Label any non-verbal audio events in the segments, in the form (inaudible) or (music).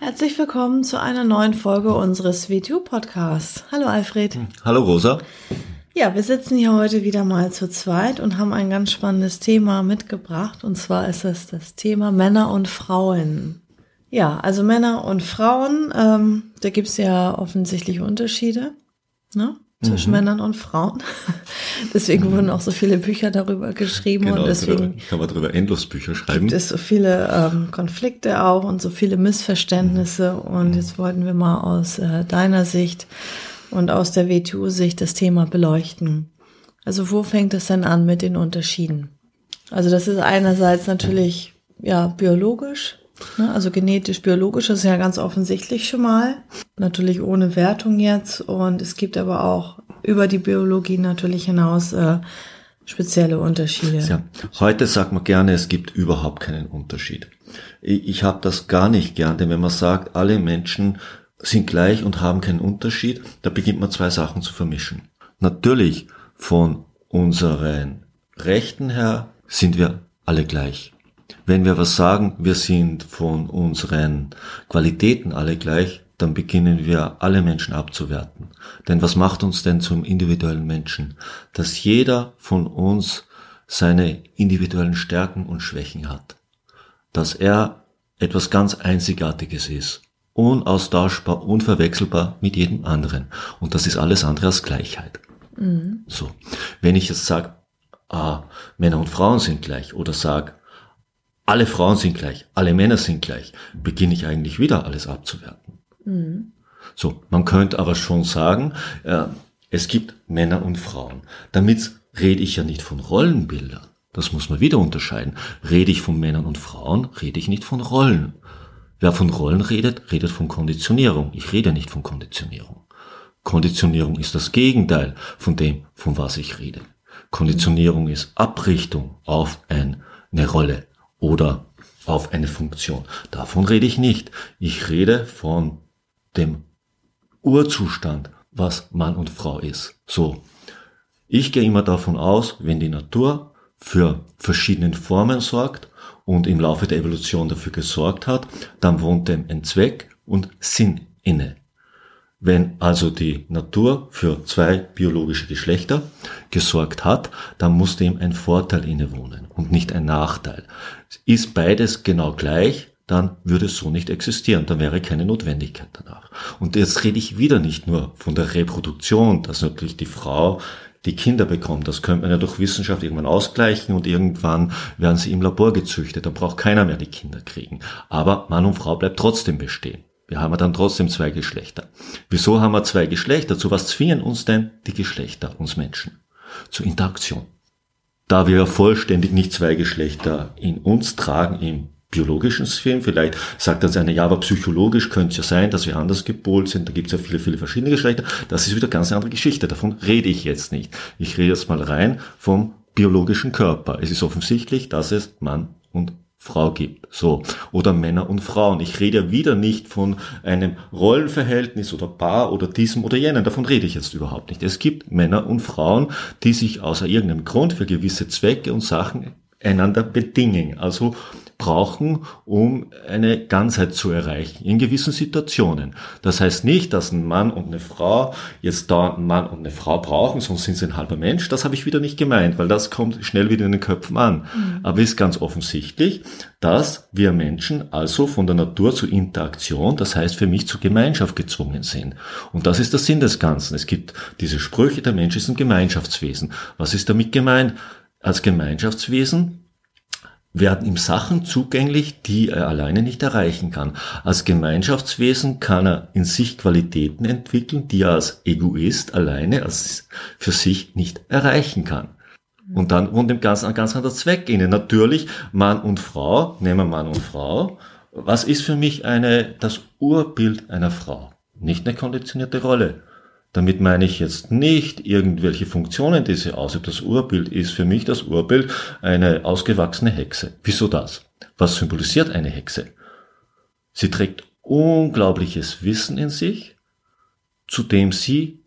Herzlich willkommen zu einer neuen Folge unseres WTU-Podcasts. Hallo Alfred. Hallo Rosa. Ja, wir sitzen hier heute wieder mal zu zweit und haben ein ganz spannendes Thema mitgebracht. Und zwar ist es das Thema Männer und Frauen. Ja, also Männer und Frauen, ähm, da gibt's ja offensichtlich Unterschiede ne? Zwischen mhm. Männern und Frauen. (laughs) deswegen mhm. wurden auch so viele Bücher darüber geschrieben genau, und deswegen kann man darüber endlos Bücher schreiben. Gibt es so viele ähm, Konflikte auch und so viele Missverständnisse. Mhm. Und jetzt wollten wir mal aus äh, deiner Sicht und aus der WTU-Sicht das Thema beleuchten. Also wo fängt es denn an mit den Unterschieden? Also das ist einerseits natürlich ja biologisch? Also genetisch biologisch ist ja ganz offensichtlich schon mal, natürlich ohne Wertung jetzt und es gibt aber auch über die Biologie natürlich hinaus äh, spezielle Unterschiede. Ja, heute sagt man gerne, es gibt überhaupt keinen Unterschied. Ich, ich habe das gar nicht gern, denn wenn man sagt, alle Menschen sind gleich und haben keinen Unterschied, da beginnt man zwei Sachen zu vermischen. Natürlich von unseren Rechten her sind wir alle gleich. Wenn wir was sagen, wir sind von unseren Qualitäten alle gleich, dann beginnen wir alle Menschen abzuwerten. Denn was macht uns denn zum individuellen Menschen? Dass jeder von uns seine individuellen Stärken und Schwächen hat. Dass er etwas ganz Einzigartiges ist unaustauschbar, unverwechselbar mit jedem anderen. Und das ist alles andere als Gleichheit. Mhm. So. Wenn ich jetzt sage, ah, Männer und Frauen sind gleich oder sage, alle Frauen sind gleich, alle Männer sind gleich, beginne ich eigentlich wieder alles abzuwerten. Mhm. So, man könnte aber schon sagen, äh, es gibt Männer und Frauen. Damit rede ich ja nicht von Rollenbildern. Das muss man wieder unterscheiden. Rede ich von Männern und Frauen, rede ich nicht von Rollen. Wer von Rollen redet, redet von Konditionierung. Ich rede nicht von Konditionierung. Konditionierung ist das Gegenteil von dem, von was ich rede. Konditionierung ist Abrichtung auf eine Rolle oder auf eine Funktion. Davon rede ich nicht. Ich rede von dem Urzustand, was Mann und Frau ist. So. Ich gehe immer davon aus, wenn die Natur für verschiedene Formen sorgt und im Laufe der Evolution dafür gesorgt hat, dann wohnt dem ein Zweck und Sinn inne. Wenn also die Natur für zwei biologische Geschlechter gesorgt hat, dann muss dem ein Vorteil innewohnen und nicht ein Nachteil. Ist beides genau gleich, dann würde es so nicht existieren, dann wäre keine Notwendigkeit danach. Und jetzt rede ich wieder nicht nur von der Reproduktion, dass natürlich die Frau die Kinder bekommt. Das könnte man ja durch Wissenschaft irgendwann ausgleichen und irgendwann werden sie im Labor gezüchtet. Dann braucht keiner mehr die Kinder kriegen. Aber Mann und Frau bleibt trotzdem bestehen. Wir haben dann trotzdem zwei Geschlechter. Wieso haben wir zwei Geschlechter? Zu was zwingen uns denn die Geschlechter, uns Menschen? Zur Interaktion. Da wir vollständig nicht zwei Geschlechter in uns tragen, im biologischen Sphären. Vielleicht sagt das eine, ja, aber psychologisch könnte es ja sein, dass wir anders gepolt sind. Da gibt es ja viele, viele verschiedene Geschlechter. Das ist wieder eine ganz andere Geschichte. Davon rede ich jetzt nicht. Ich rede jetzt mal rein vom biologischen Körper. Es ist offensichtlich, dass es Mann und Frau gibt. So. Oder Männer und Frauen. Ich rede ja wieder nicht von einem Rollenverhältnis oder Paar oder diesem oder jenem. Davon rede ich jetzt überhaupt nicht. Es gibt Männer und Frauen, die sich außer irgendeinem Grund für gewisse Zwecke und Sachen einander bedingen. Also brauchen, um eine Ganzheit zu erreichen in gewissen Situationen. Das heißt nicht, dass ein Mann und eine Frau jetzt da einen Mann und eine Frau brauchen, sonst sind sie ein halber Mensch. Das habe ich wieder nicht gemeint, weil das kommt schnell wieder in den Köpfen an. Mhm. Aber es ist ganz offensichtlich, dass wir Menschen also von der Natur zur Interaktion, das heißt für mich zur Gemeinschaft gezwungen sind. Und das ist der Sinn des Ganzen. Es gibt diese Sprüche, der Mensch ist ein Gemeinschaftswesen. Was ist damit gemeint? Als Gemeinschaftswesen werden ihm Sachen zugänglich, die er alleine nicht erreichen kann. Als Gemeinschaftswesen kann er in sich Qualitäten entwickeln, die er als Egoist alleine als für sich nicht erreichen kann. Und dann wohnt dem Ganzen ein ganz anderer Zweck inne. Natürlich Mann und Frau, nehmen wir Mann und Frau. Was ist für mich eine, das Urbild einer Frau? Nicht eine konditionierte Rolle. Damit meine ich jetzt nicht irgendwelche Funktionen, die sie ausübt. Das Urbild ist für mich das Urbild eine ausgewachsene Hexe. Wieso das? Was symbolisiert eine Hexe? Sie trägt unglaubliches Wissen in sich, zu dem sie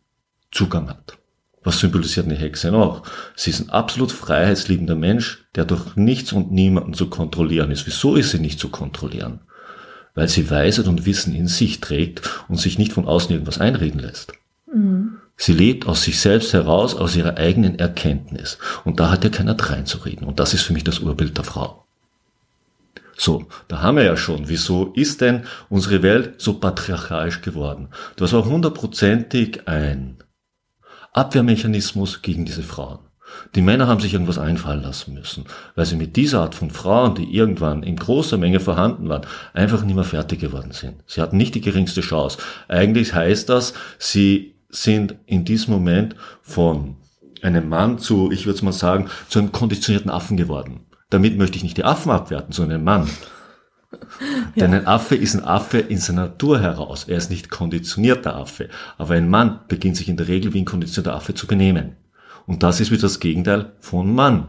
Zugang hat. Was symbolisiert eine Hexe noch? Sie ist ein absolut freiheitsliebender Mensch, der durch nichts und niemanden zu kontrollieren ist. Wieso ist sie nicht zu kontrollieren? Weil sie Weisheit und Wissen in sich trägt und sich nicht von außen irgendwas einreden lässt. Sie lebt aus sich selbst heraus, aus ihrer eigenen Erkenntnis. Und da hat ja keiner reinzureden. Und das ist für mich das Urbild der Frau. So, da haben wir ja schon. Wieso ist denn unsere Welt so patriarchalisch geworden? Das war hundertprozentig ein Abwehrmechanismus gegen diese Frauen. Die Männer haben sich irgendwas einfallen lassen müssen, weil sie mit dieser Art von Frauen, die irgendwann in großer Menge vorhanden waren, einfach nicht mehr fertig geworden sind. Sie hatten nicht die geringste Chance. Eigentlich heißt das, sie sind in diesem Moment von einem Mann zu, ich würde mal sagen, zu einem konditionierten Affen geworden. Damit möchte ich nicht die Affen abwerten, sondern einen Mann. (laughs) Ja. Denn ein Affe ist ein Affe in seiner Natur heraus. Er ist nicht konditionierter Affe. Aber ein Mann beginnt sich in der Regel wie ein konditionierter Affe zu benehmen. Und das ist wieder das Gegenteil von Mann.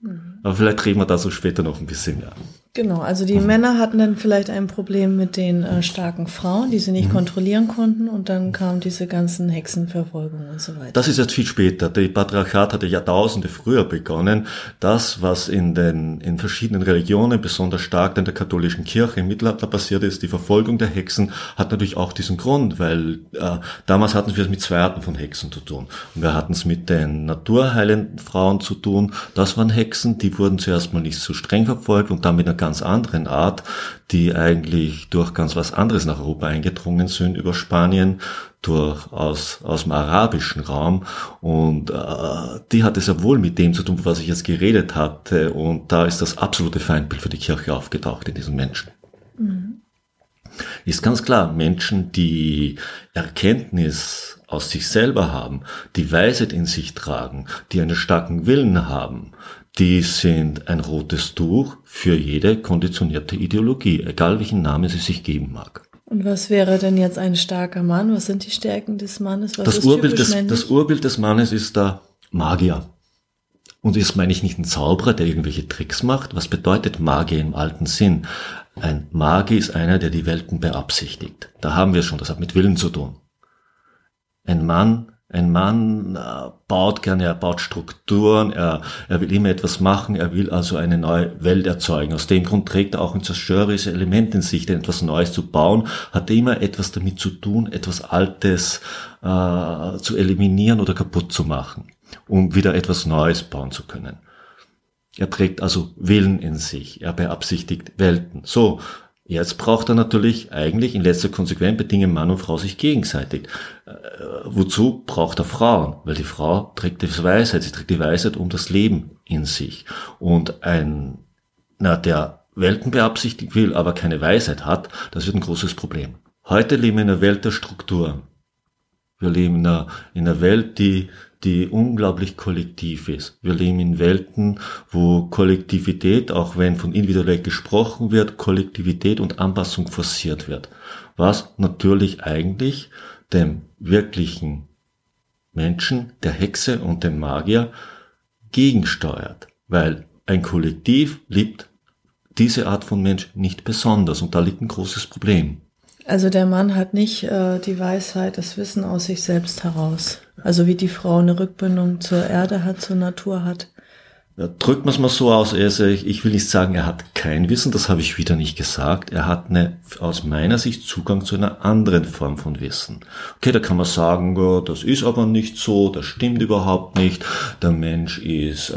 Mhm. Aber vielleicht reden wir da so später noch ein bisschen mehr. Genau, also die mhm. Männer hatten dann vielleicht ein Problem mit den äh, starken Frauen, die sie nicht mhm. kontrollieren konnten und dann kamen diese ganzen Hexenverfolgungen und so weiter. Das ist jetzt viel später. Der Patriarchat hatte Jahrtausende früher begonnen. Das, was in den in verschiedenen Religionen, besonders stark in der katholischen Kirche im Mittelalter passiert ist, die Verfolgung der Hexen, hat natürlich auch diesen Grund, weil äh, damals hatten wir es mit zwei Arten von Hexen zu tun. Und wir hatten es mit den naturheilenden Frauen zu tun. Das waren Hexen, die wurden zuerst mal nicht so streng verfolgt und damit ganz anderen Art, die eigentlich durch ganz was anderes nach Europa eingedrungen sind über Spanien, durch aus, aus dem arabischen Raum und äh, die hat es ja wohl mit dem zu tun, was ich jetzt geredet hatte und da ist das absolute Feindbild für die Kirche aufgetaucht in diesen Menschen. Mhm. Ist ganz klar, Menschen, die Erkenntnis aus sich selber haben, die Weisheit in sich tragen, die einen starken Willen haben, die sind ein rotes Tuch für jede konditionierte Ideologie, egal welchen Namen sie sich geben mag. Und was wäre denn jetzt ein starker Mann? Was sind die Stärken des Mannes? Was das, Urbild des, das Urbild des Mannes ist der Magier. Und das meine ich nicht ein Zauberer, der irgendwelche Tricks macht. Was bedeutet Magier im alten Sinn? Ein Magier ist einer, der die Welten beabsichtigt. Da haben wir schon, das hat mit Willen zu tun. Ein Mann ein Mann äh, baut gerne, er baut Strukturen, er, er will immer etwas machen, er will also eine neue Welt erzeugen. Aus dem Grund trägt er auch ein zerstörerisches Element in sich, denn etwas Neues zu bauen, hat er immer etwas damit zu tun, etwas Altes äh, zu eliminieren oder kaputt zu machen, um wieder etwas Neues bauen zu können. Er trägt also Willen in sich, er beabsichtigt Welten. So, Jetzt braucht er natürlich eigentlich in letzter Konsequenz bedingen Mann und Frau sich gegenseitig. Äh, wozu braucht er Frauen? Weil die Frau trägt die Weisheit, sie trägt die Weisheit um das Leben in sich. Und ein, na, der Welten beabsichtigt will, aber keine Weisheit hat, das wird ein großes Problem. Heute leben wir in einer Welt der Strukturen. Wir leben in einer, in einer Welt, die die unglaublich kollektiv ist. Wir leben in Welten, wo Kollektivität, auch wenn von individuell gesprochen wird, Kollektivität und Anpassung forciert wird. Was natürlich eigentlich dem wirklichen Menschen, der Hexe und dem Magier gegensteuert. Weil ein Kollektiv liebt diese Art von Mensch nicht besonders und da liegt ein großes Problem. Also der Mann hat nicht äh, die Weisheit, das Wissen aus sich selbst heraus. Also wie die Frau eine Rückbindung zur Erde hat, zur Natur hat. Ja, drückt man es mal so aus, also ich, will nicht sagen, er hat kein Wissen, das habe ich wieder nicht gesagt. Er hat eine, aus meiner Sicht Zugang zu einer anderen Form von Wissen. Okay, da kann man sagen, ja, das ist aber nicht so, das stimmt überhaupt nicht. Der Mensch ist äh,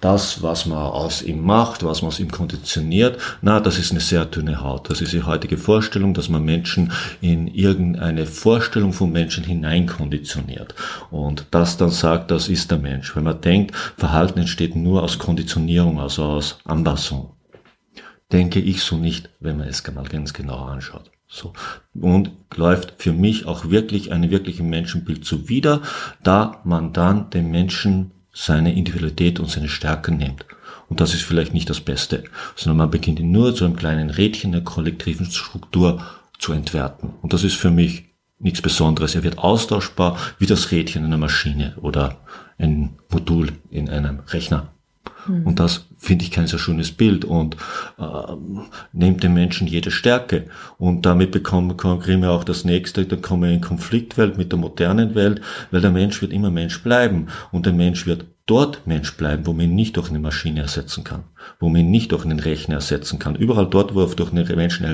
das, was man aus ihm macht, was man aus ihm konditioniert. Na, das ist eine sehr dünne Haut. Das ist die heutige Vorstellung, dass man Menschen in irgendeine Vorstellung von Menschen hineinkonditioniert. Und das dann sagt, das ist der Mensch. Wenn man denkt, Verhalten Verhalten entsteht nur aus Konditionierung, also aus Anpassung. Denke ich so nicht, wenn man es mal ganz genau anschaut. So. Und läuft für mich auch wirklich eine wirkliche Menschenbild zuwider, da man dann dem Menschen seine Individualität und seine Stärken nimmt. Und das ist vielleicht nicht das Beste, sondern man beginnt ihn nur zu einem kleinen Rädchen der kollektiven Struktur zu entwerten. Und das ist für mich nichts Besonderes. Er wird austauschbar wie das Rädchen in einer Maschine oder ein Modul in einem Rechner. Mhm. Und das finde ich kein sehr schönes Bild und äh, nimmt den Menschen jede Stärke. Und damit bekommen, kriegen wir auch das nächste, dann kommen wir in Konfliktwelt mit der modernen Welt, weil der Mensch wird immer Mensch bleiben und der Mensch wird dort Mensch bleiben, wo man ihn nicht durch eine Maschine ersetzen kann, wo man ihn nicht durch einen Rechner ersetzen kann. Überall dort, wo er durch einen Menschen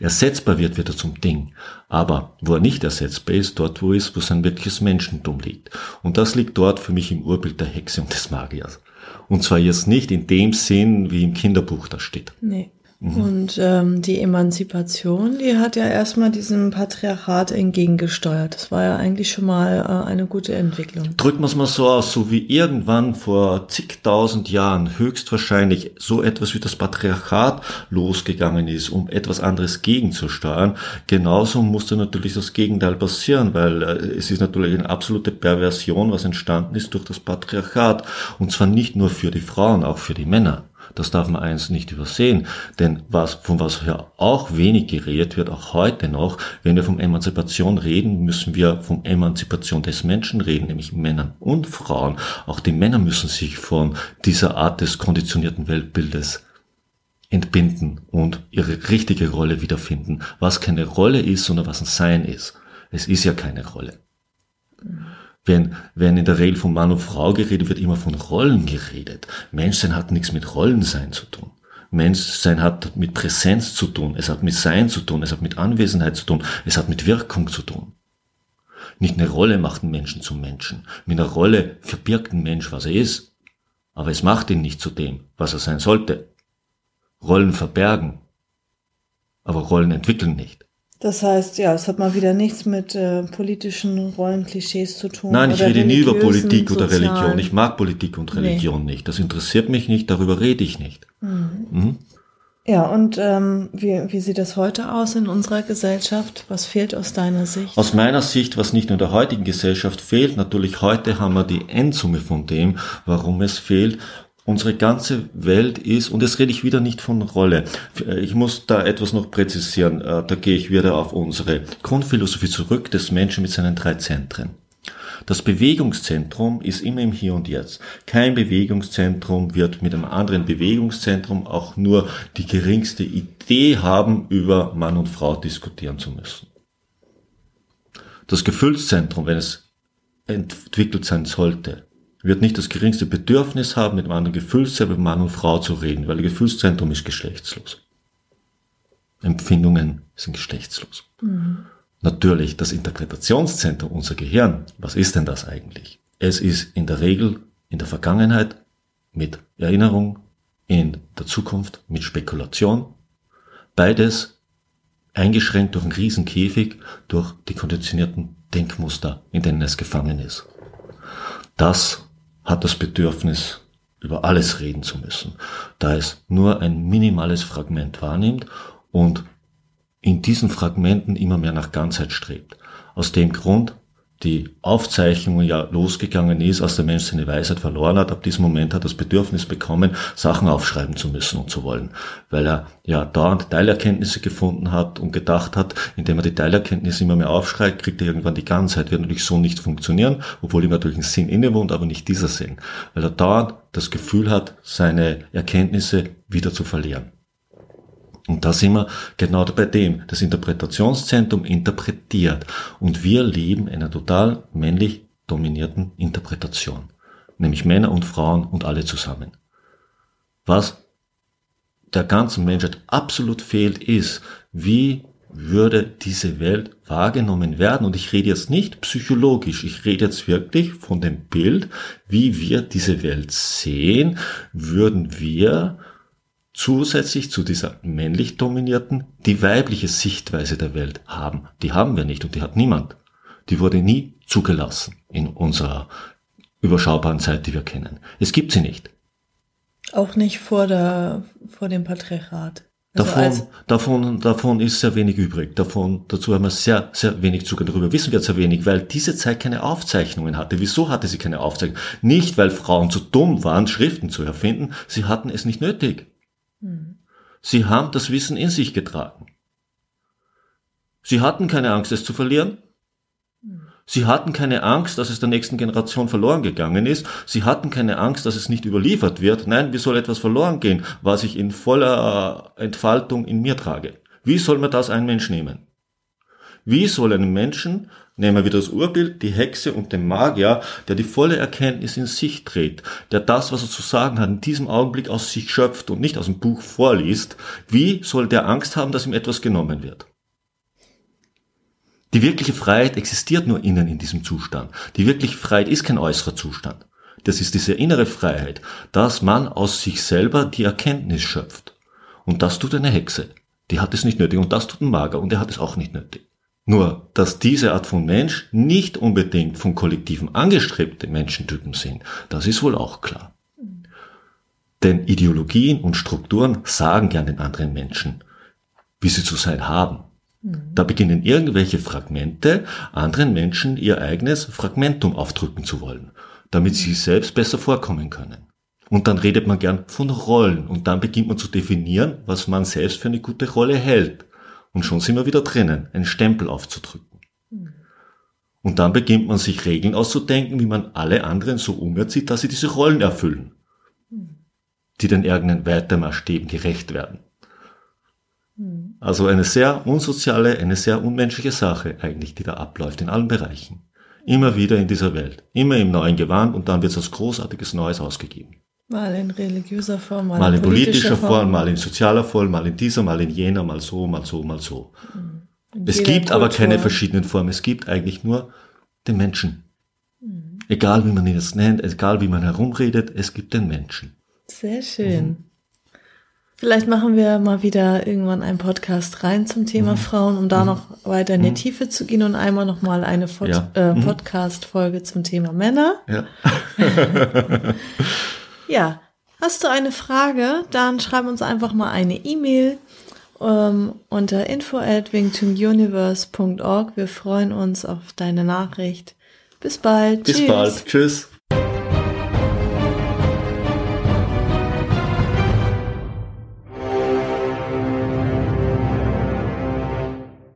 ersetzbar wird, wird er zum Ding. Aber wo er nicht ersetzbar ist, dort, wo ist, wo sein wirkliches Menschentum liegt. Und das liegt dort für mich im Urbild der Hexe und des Magiers. Und zwar jetzt nicht in dem Sinn, wie im Kinderbuch da steht. Nee. Mhm. Und ähm, die Emanzipation, die hat ja erstmal diesem Patriarchat entgegengesteuert. Das war ja eigentlich schon mal äh, eine gute Entwicklung. Drücken wir es mal so aus, so wie irgendwann vor zigtausend Jahren höchstwahrscheinlich so etwas wie das Patriarchat losgegangen ist, um etwas anderes gegenzusteuern, genauso musste natürlich das Gegenteil passieren, weil äh, es ist natürlich eine absolute Perversion, was entstanden ist durch das Patriarchat. Und zwar nicht nur für die Frauen, auch für die Männer. Das darf man eins nicht übersehen. Denn was, von was ja auch wenig geredet wird, auch heute noch, wenn wir von Emanzipation reden, müssen wir von Emanzipation des Menschen reden, nämlich Männern und Frauen. Auch die Männer müssen sich von dieser Art des konditionierten Weltbildes entbinden und ihre richtige Rolle wiederfinden. Was keine Rolle ist, sondern was ein Sein ist. Es ist ja keine Rolle. Wenn, wenn in der Regel von Mann und Frau geredet wird, immer von Rollen geredet. Menschsein hat nichts mit Rollensein zu tun. Menschsein hat mit Präsenz zu tun, es hat mit Sein zu tun, es hat mit Anwesenheit zu tun, es hat mit Wirkung zu tun. Nicht eine Rolle macht einen Menschen zum Menschen. Mit einer Rolle verbirgt ein Mensch, was er ist. Aber es macht ihn nicht zu dem, was er sein sollte. Rollen verbergen, aber Rollen entwickeln nicht. Das heißt, ja, es hat mal wieder nichts mit äh, politischen Rollenklischees zu tun. Nein, ich rede nie über Politik oder Religion. Ich mag Politik und Religion nee. nicht. Das interessiert mich nicht, darüber rede ich nicht. Mhm. Mhm. Ja, und ähm, wie, wie sieht das heute aus in unserer Gesellschaft? Was fehlt aus deiner Sicht? Aus meiner Sicht, was nicht nur in der heutigen Gesellschaft fehlt, natürlich heute haben wir die Endsumme von dem, warum es fehlt unsere ganze Welt ist, und jetzt rede ich wieder nicht von Rolle. Ich muss da etwas noch präzisieren. Äh, da gehe ich wieder auf unsere Grundphilosophie zurück des Menschen mit seinen drei Zentren. Das Bewegungszentrum ist immer im Hier und Jetzt. Kein Bewegungszentrum wird mit einem anderen Bewegungszentrum auch nur die geringste Idee haben, über Mann und Frau diskutieren zu müssen. Das Gefühlszentrum, wenn es entwickelt sein sollte, wird nicht das geringste Bedürfnis haben, mit einem anderen Gefühlszentrum, Mann und Frau zu reden, weil das Gefühlszentrum ist geschlechtslos. Empfindungen sind geschlechtslos. Mhm. Natürlich das Interpretationszentrum, unser Gehirn, was ist denn das eigentlich? Es ist in der Regel in der Vergangenheit mit Erinnerung, in der Zukunft mit Spekulation. Beides eingeschränkt durch einen Riesenkäfig, durch die konditionierten Denkmuster, in denen es gefangen ist. Das hat das Bedürfnis, über alles reden zu müssen, da es nur ein minimales Fragment wahrnimmt und in diesen Fragmenten immer mehr nach Ganzheit strebt. Aus dem Grund die Aufzeichnung ja losgegangen ist, als der Mensch seine Weisheit verloren hat. Ab diesem Moment hat er das Bedürfnis bekommen, Sachen aufschreiben zu müssen und zu wollen, weil er ja dauernd Teilerkenntnisse gefunden hat und gedacht hat, indem er die Teilerkenntnisse immer mehr aufschreibt, kriegt er irgendwann die Ganzheit. Wird natürlich so nicht funktionieren, obwohl ihm natürlich ein Sinn innewohnt, aber nicht dieser Sinn, weil er dauernd das Gefühl hat, seine Erkenntnisse wieder zu verlieren. Und da sind wir genau bei dem. Das Interpretationszentrum interpretiert. Und wir leben in einer total männlich dominierten Interpretation. Nämlich Männer und Frauen und alle zusammen. Was der ganzen Menschheit absolut fehlt, ist, wie würde diese Welt wahrgenommen werden? Und ich rede jetzt nicht psychologisch, ich rede jetzt wirklich von dem Bild, wie wir diese Welt sehen, würden wir zusätzlich zu dieser männlich dominierten die weibliche Sichtweise der Welt haben. Die haben wir nicht und die hat niemand. Die wurde nie zugelassen in unserer überschaubaren Zeit, die wir kennen. Es gibt sie nicht. Auch nicht vor der, vor dem Patriarchat. Also davon, davon, davon ist sehr wenig übrig. Davon, dazu haben wir sehr, sehr wenig Zugang. Darüber wissen wir sehr wenig, weil diese Zeit keine Aufzeichnungen hatte. Wieso hatte sie keine Aufzeichnungen? Nicht, weil Frauen zu dumm waren, Schriften zu erfinden. Sie hatten es nicht nötig. Sie haben das Wissen in sich getragen. Sie hatten keine Angst, es zu verlieren. Sie hatten keine Angst, dass es der nächsten Generation verloren gegangen ist. Sie hatten keine Angst, dass es nicht überliefert wird. Nein, wie soll etwas verloren gehen, was ich in voller Entfaltung in mir trage? Wie soll man das ein Mensch nehmen? Wie soll einem Menschen, nehmen wir wieder das Urbild, die Hexe und den Magier, der die volle Erkenntnis in sich trägt, der das, was er zu sagen hat, in diesem Augenblick aus sich schöpft und nicht aus dem Buch vorliest, wie soll der Angst haben, dass ihm etwas genommen wird? Die wirkliche Freiheit existiert nur innen in diesem Zustand. Die wirkliche Freiheit ist kein äußerer Zustand. Das ist diese innere Freiheit, dass man aus sich selber die Erkenntnis schöpft. Und das tut eine Hexe. Die hat es nicht nötig und das tut ein Mager und er hat es auch nicht nötig. Nur, dass diese Art von Mensch nicht unbedingt vom Kollektiven angestrebte Menschentypen sind, das ist wohl auch klar. Denn Ideologien und Strukturen sagen gern den anderen Menschen, wie sie zu sein haben. Mhm. Da beginnen irgendwelche Fragmente anderen Menschen ihr eigenes Fragmentum aufdrücken zu wollen, damit sie selbst besser vorkommen können. Und dann redet man gern von Rollen und dann beginnt man zu definieren, was man selbst für eine gute Rolle hält. Und schon sind wir wieder drinnen, einen Stempel aufzudrücken. Und dann beginnt man sich Regeln auszudenken, wie man alle anderen so umerzieht, dass sie diese Rollen erfüllen, die den eigenen Weitermaßstäben gerecht werden. Also eine sehr unsoziale, eine sehr unmenschliche Sache eigentlich, die da abläuft in allen Bereichen. Immer wieder in dieser Welt. Immer im neuen Gewand und dann wird es als großartiges Neues ausgegeben. Mal in religiöser Form, mal, mal in politischer, Form, Form, mal in sozialer Form, mal in dieser, mal in jener, mal so, mal so, mal so. Mhm. Es gibt Kultur. aber keine verschiedenen Formen. Es gibt eigentlich nur den Menschen. Mhm. Egal wie man ihn jetzt nennt, egal wie man herumredet, es gibt den Menschen. Sehr schön. Mhm. Vielleicht machen wir mal wieder irgendwann einen Podcast rein zum Thema mhm. Frauen, um da mhm. noch weiter in die mhm. Tiefe zu gehen und einmal noch mal eine ja. äh. Podcast-Folge zum Thema Männer. Ja. (laughs) (laughs) ja. Hast du eine Frage? Dann schreib uns einfach mal eine E-Mail ähm, unter info at. Wir freuen uns auf deine Nachricht. Bis bald. Bis Tschüss. bald. Tschüss.